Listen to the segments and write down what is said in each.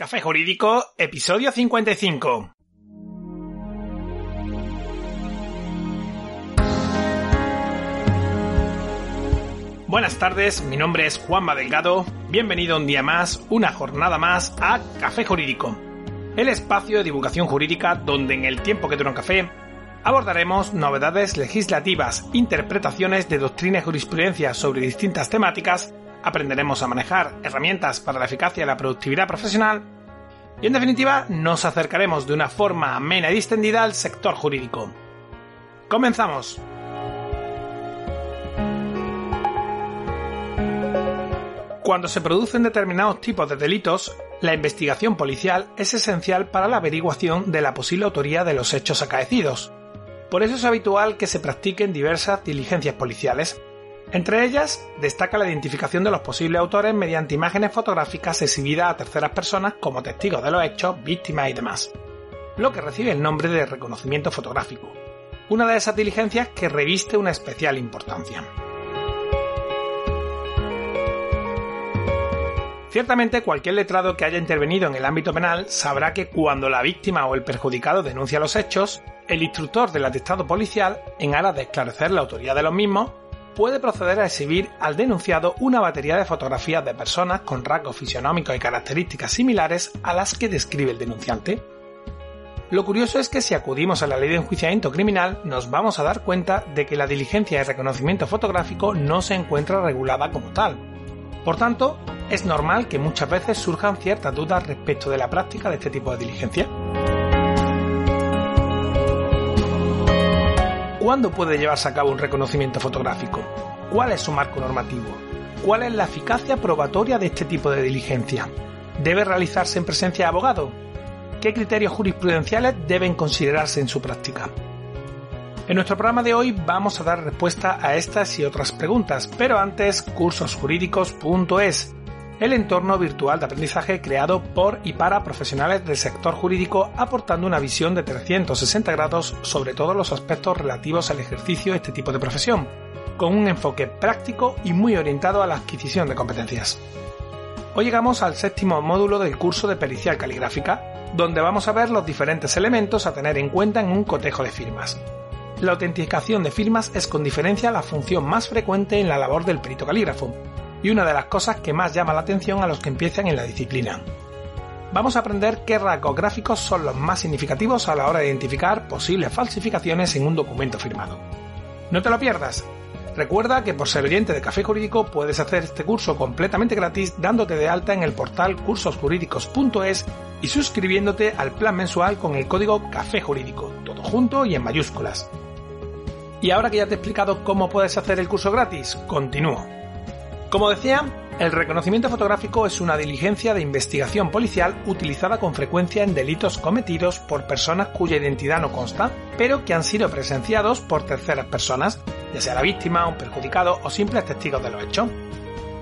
Café Jurídico, episodio 55. Buenas tardes, mi nombre es Juanma Delgado. Bienvenido un día más, una jornada más a Café Jurídico, el espacio de divulgación jurídica donde en el tiempo que dura un café abordaremos novedades legislativas, interpretaciones de doctrina y jurisprudencia sobre distintas temáticas aprenderemos a manejar herramientas para la eficacia y la productividad profesional y en definitiva nos acercaremos de una forma amena y distendida al sector jurídico. Comenzamos. Cuando se producen determinados tipos de delitos, la investigación policial es esencial para la averiguación de la posible autoría de los hechos acaecidos. Por eso es habitual que se practiquen diversas diligencias policiales, entre ellas, destaca la identificación de los posibles autores mediante imágenes fotográficas exhibidas a terceras personas como testigos de los hechos, víctimas y demás, lo que recibe el nombre de reconocimiento fotográfico, una de esas diligencias que reviste una especial importancia. Ciertamente cualquier letrado que haya intervenido en el ámbito penal sabrá que cuando la víctima o el perjudicado denuncia los hechos, el instructor del atestado policial, en aras de esclarecer la autoría de los mismos, puede proceder a exhibir al denunciado una batería de fotografías de personas con rasgos fisionómicos y características similares a las que describe el denunciante. Lo curioso es que si acudimos a la ley de enjuiciamiento criminal nos vamos a dar cuenta de que la diligencia de reconocimiento fotográfico no se encuentra regulada como tal. Por tanto, es normal que muchas veces surjan ciertas dudas respecto de la práctica de este tipo de diligencia. ¿Cuándo puede llevarse a cabo un reconocimiento fotográfico? ¿Cuál es su marco normativo? ¿Cuál es la eficacia probatoria de este tipo de diligencia? ¿Debe realizarse en presencia de abogado? ¿Qué criterios jurisprudenciales deben considerarse en su práctica? En nuestro programa de hoy vamos a dar respuesta a estas y otras preguntas, pero antes cursosjurídicos.es el entorno virtual de aprendizaje creado por y para profesionales del sector jurídico aportando una visión de 360 grados sobre todos los aspectos relativos al ejercicio de este tipo de profesión, con un enfoque práctico y muy orientado a la adquisición de competencias. Hoy llegamos al séptimo módulo del curso de pericial caligráfica, donde vamos a ver los diferentes elementos a tener en cuenta en un cotejo de firmas. La autenticación de firmas es con diferencia la función más frecuente en la labor del perito calígrafo, y una de las cosas que más llama la atención a los que empiezan en la disciplina. Vamos a aprender qué rasgos gráficos son los más significativos a la hora de identificar posibles falsificaciones en un documento firmado. No te lo pierdas. Recuerda que por ser oyente de Café Jurídico puedes hacer este curso completamente gratis dándote de alta en el portal cursosjurídicos.es y suscribiéndote al plan mensual con el código Café Jurídico, todo junto y en mayúsculas. Y ahora que ya te he explicado cómo puedes hacer el curso gratis, continúo. Como decía, el reconocimiento fotográfico es una diligencia de investigación policial utilizada con frecuencia en delitos cometidos por personas cuya identidad no consta, pero que han sido presenciados por terceras personas, ya sea la víctima, un perjudicado o simples testigos de los hechos.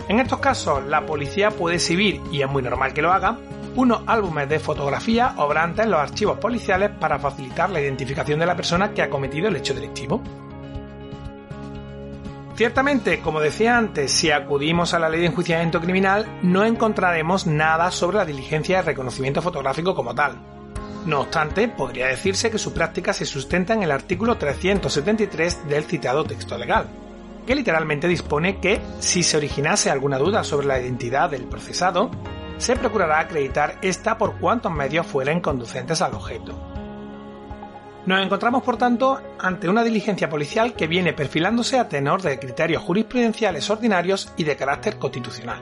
En estos casos, la policía puede exhibir, y es muy normal que lo haga, unos álbumes de fotografía obrantes en los archivos policiales para facilitar la identificación de la persona que ha cometido el hecho delictivo. Ciertamente, como decía antes, si acudimos a la ley de enjuiciamiento criminal, no encontraremos nada sobre la diligencia de reconocimiento fotográfico como tal. No obstante, podría decirse que su práctica se sustenta en el artículo 373 del citado texto legal, que literalmente dispone que, si se originase alguna duda sobre la identidad del procesado, se procurará acreditar esta por cuantos medios fueren conducentes al objeto. Nos encontramos, por tanto, ante una diligencia policial que viene perfilándose a tenor de criterios jurisprudenciales ordinarios y de carácter constitucional.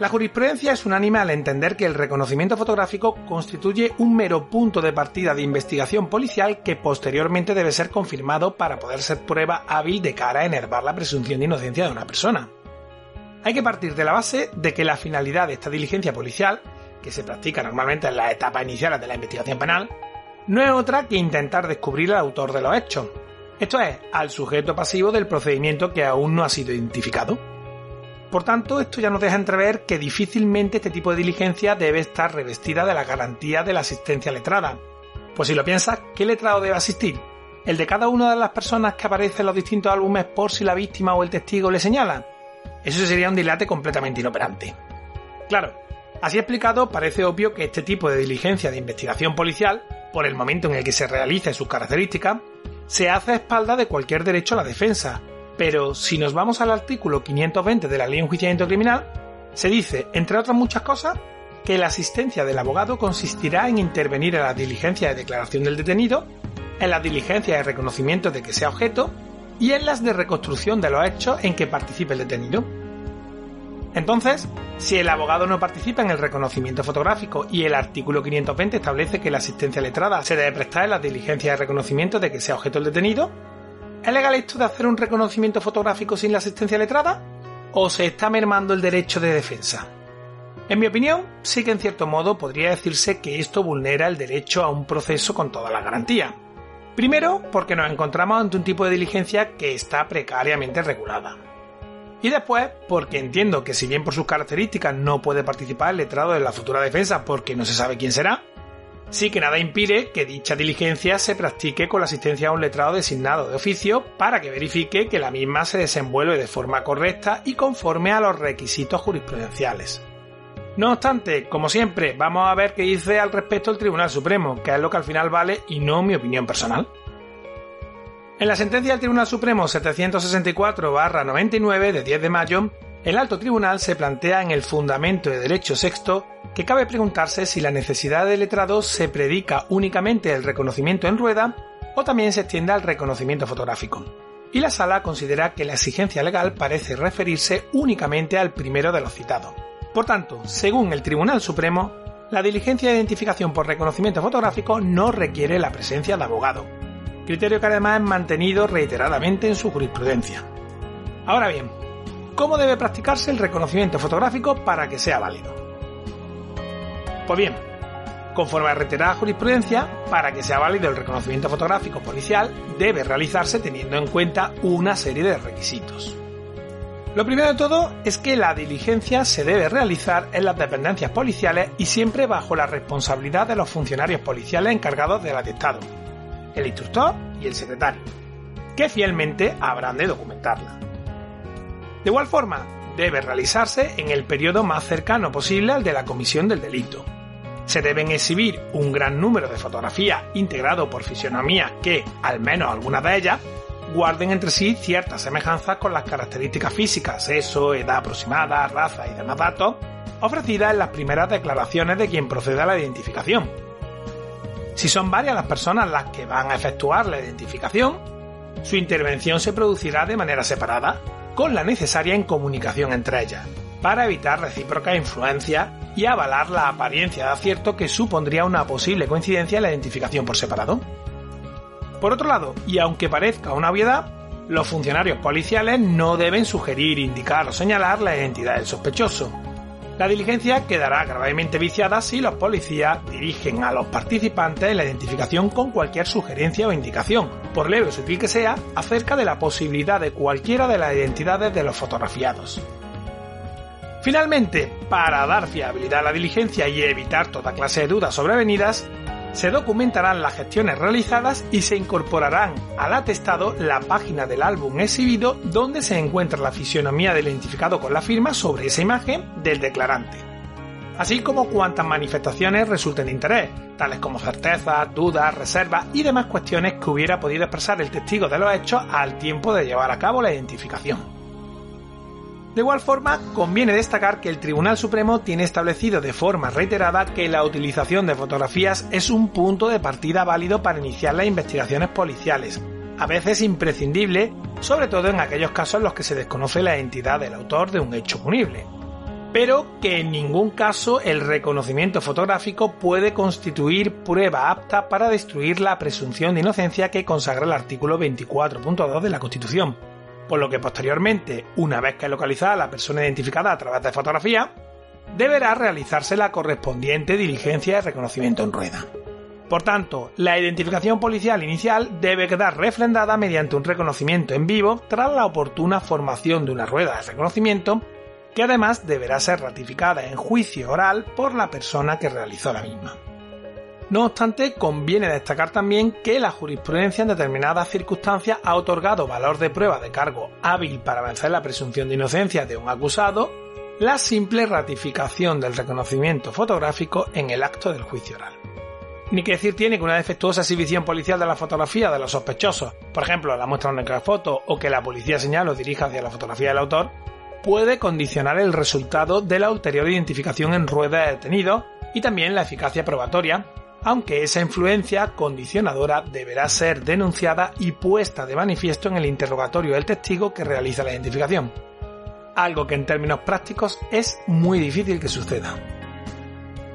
La jurisprudencia es unánime al entender que el reconocimiento fotográfico constituye un mero punto de partida de investigación policial que posteriormente debe ser confirmado para poder ser prueba hábil de cara a enervar la presunción de inocencia de una persona. Hay que partir de la base de que la finalidad de esta diligencia policial que se practica normalmente en las etapas iniciales de la investigación penal, no es otra que intentar descubrir al autor de los hechos, esto es, al sujeto pasivo del procedimiento que aún no ha sido identificado. Por tanto, esto ya nos deja entrever que difícilmente este tipo de diligencia debe estar revestida de la garantía de la asistencia letrada. Pues si lo piensas, ¿qué letrado debe asistir? ¿El de cada una de las personas que aparecen en los distintos álbumes por si la víctima o el testigo le señala? Eso sería un dilate completamente inoperante. Claro, así explicado parece obvio que este tipo de diligencia de investigación policial, por el momento en el que se realice sus características, se hace a espalda de cualquier derecho a la defensa. Pero si nos vamos al artículo 520 de la Ley de Enjuiciamiento Criminal, se dice, entre otras muchas cosas, que la asistencia del abogado consistirá en intervenir en la diligencia de declaración del detenido, en la diligencia de reconocimiento de que sea objeto y en las de reconstrucción de los hechos en que participe el detenido. Entonces, si el abogado no participa en el reconocimiento fotográfico y el artículo 520 establece que la asistencia letrada se debe prestar en las diligencias de reconocimiento de que sea objeto el detenido, ¿es legal esto de hacer un reconocimiento fotográfico sin la asistencia letrada? ¿O se está mermando el derecho de defensa? En mi opinión, sí que en cierto modo podría decirse que esto vulnera el derecho a un proceso con toda la garantía. Primero, porque nos encontramos ante un tipo de diligencia que está precariamente regulada. Y después, porque entiendo que si bien por sus características no puede participar el letrado de la futura defensa porque no se sabe quién será, sí que nada impide que dicha diligencia se practique con la asistencia a un letrado designado de oficio para que verifique que la misma se desenvuelve de forma correcta y conforme a los requisitos jurisprudenciales. No obstante, como siempre, vamos a ver qué dice al respecto el Tribunal Supremo, que es lo que al final vale y no mi opinión personal. En la sentencia del Tribunal Supremo 764-99 de 10 de mayo, el alto tribunal se plantea en el fundamento de derecho sexto que cabe preguntarse si la necesidad de letrado se predica únicamente el reconocimiento en rueda o también se extiende al reconocimiento fotográfico. Y la sala considera que la exigencia legal parece referirse únicamente al primero de los citados. Por tanto, según el Tribunal Supremo, la diligencia de identificación por reconocimiento fotográfico no requiere la presencia de abogado, criterio que además es mantenido reiteradamente en su jurisprudencia. Ahora bien, ¿cómo debe practicarse el reconocimiento fotográfico para que sea válido? Pues bien, conforme a reiterada jurisprudencia, para que sea válido el reconocimiento fotográfico policial debe realizarse teniendo en cuenta una serie de requisitos. Lo primero de todo es que la diligencia se debe realizar en las dependencias policiales y siempre bajo la responsabilidad de los funcionarios policiales encargados del atestado, el instructor y el secretario, que fielmente habrán de documentarla. De igual forma, debe realizarse en el periodo más cercano posible al de la comisión del delito. Se deben exhibir un gran número de fotografías integrado por fisionomías que, al menos algunas de ellas, guarden entre sí ciertas semejanzas con las características físicas, sexo, edad aproximada, raza y demás datos, ofrecidas en las primeras declaraciones de quien procede a la identificación. Si son varias las personas las que van a efectuar la identificación, su intervención se producirá de manera separada, con la necesaria incomunicación entre ellas, para evitar recíproca influencia y avalar la apariencia de acierto que supondría una posible coincidencia en la identificación por separado. Por otro lado, y aunque parezca una obviedad, los funcionarios policiales no deben sugerir, indicar o señalar la identidad del sospechoso. La diligencia quedará gravemente viciada si los policías dirigen a los participantes la identificación con cualquier sugerencia o indicación, por leve o sutil que sea, acerca de la posibilidad de cualquiera de las identidades de los fotografiados. Finalmente, para dar fiabilidad a la diligencia y evitar toda clase de dudas sobrevenidas, se documentarán las gestiones realizadas y se incorporarán al atestado la página del álbum exhibido donde se encuentra la fisionomía del identificado con la firma sobre esa imagen del declarante, así como cuantas manifestaciones resulten de interés, tales como certezas, dudas, reservas y demás cuestiones que hubiera podido expresar el testigo de los hechos al tiempo de llevar a cabo la identificación. De igual forma, conviene destacar que el Tribunal Supremo tiene establecido de forma reiterada que la utilización de fotografías es un punto de partida válido para iniciar las investigaciones policiales, a veces imprescindible, sobre todo en aquellos casos en los que se desconoce la identidad del autor de un hecho punible. Pero que en ningún caso el reconocimiento fotográfico puede constituir prueba apta para destruir la presunción de inocencia que consagra el artículo 24.2 de la Constitución por lo que posteriormente, una vez que es localizada la persona identificada a través de fotografía, deberá realizarse la correspondiente diligencia de reconocimiento en rueda. Por tanto, la identificación policial inicial debe quedar refrendada mediante un reconocimiento en vivo tras la oportuna formación de una rueda de reconocimiento que además deberá ser ratificada en juicio oral por la persona que realizó la misma. No obstante, conviene destacar también que la jurisprudencia en determinadas circunstancias ha otorgado valor de prueba de cargo hábil para vencer la presunción de inocencia de un acusado la simple ratificación del reconocimiento fotográfico en el acto del juicio oral. Ni que decir tiene que una defectuosa exhibición policial de la fotografía de los sospechosos, por ejemplo la muestra de foto o que la policía señale o dirija hacia la fotografía del autor, puede condicionar el resultado de la ulterior identificación en rueda de detenido y también la eficacia probatoria, aunque esa influencia condicionadora deberá ser denunciada y puesta de manifiesto en el interrogatorio del testigo que realiza la identificación. Algo que en términos prácticos es muy difícil que suceda.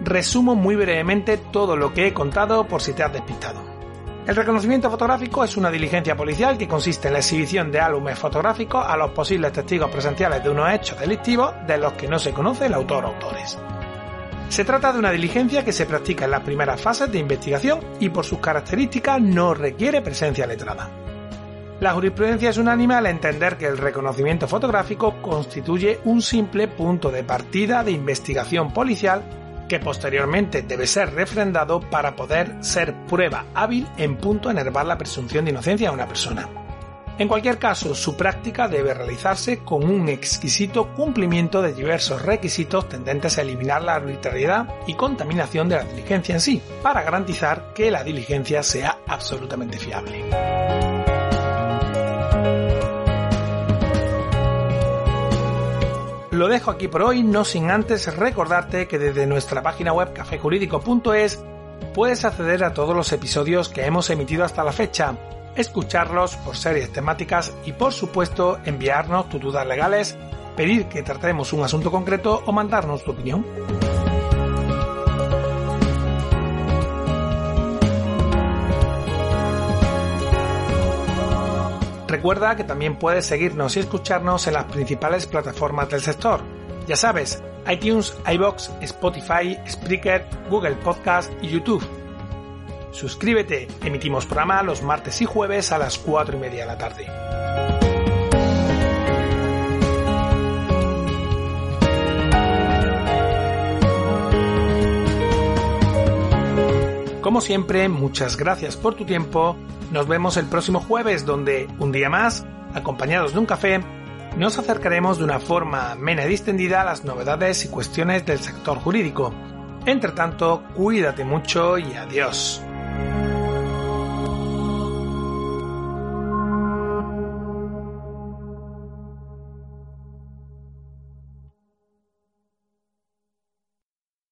Resumo muy brevemente todo lo que he contado por si te has despistado. El reconocimiento fotográfico es una diligencia policial que consiste en la exhibición de álbumes fotográficos a los posibles testigos presenciales de unos hechos delictivos de los que no se conoce el autor o autores. Se trata de una diligencia que se practica en las primeras fases de investigación y por sus características no requiere presencia letrada. La jurisprudencia es unánime al entender que el reconocimiento fotográfico constituye un simple punto de partida de investigación policial que posteriormente debe ser refrendado para poder ser prueba hábil en punto a enervar la presunción de inocencia de una persona. En cualquier caso, su práctica debe realizarse con un exquisito cumplimiento de diversos requisitos tendentes a eliminar la arbitrariedad y contaminación de la diligencia en sí, para garantizar que la diligencia sea absolutamente fiable. Lo dejo aquí por hoy, no sin antes recordarte que desde nuestra página web cafejurídico.es puedes acceder a todos los episodios que hemos emitido hasta la fecha escucharlos por series temáticas y por supuesto enviarnos tus dudas legales, pedir que tratemos un asunto concreto o mandarnos tu opinión. Recuerda que también puedes seguirnos y escucharnos en las principales plataformas del sector. Ya sabes, iTunes, iBox, Spotify, Spreaker, Google Podcast y YouTube Suscríbete, emitimos programa los martes y jueves a las 4 y media de la tarde. Como siempre, muchas gracias por tu tiempo. Nos vemos el próximo jueves donde, un día más, acompañados de un café, nos acercaremos de una forma amena y distendida a las novedades y cuestiones del sector jurídico. Entre tanto, cuídate mucho y adiós.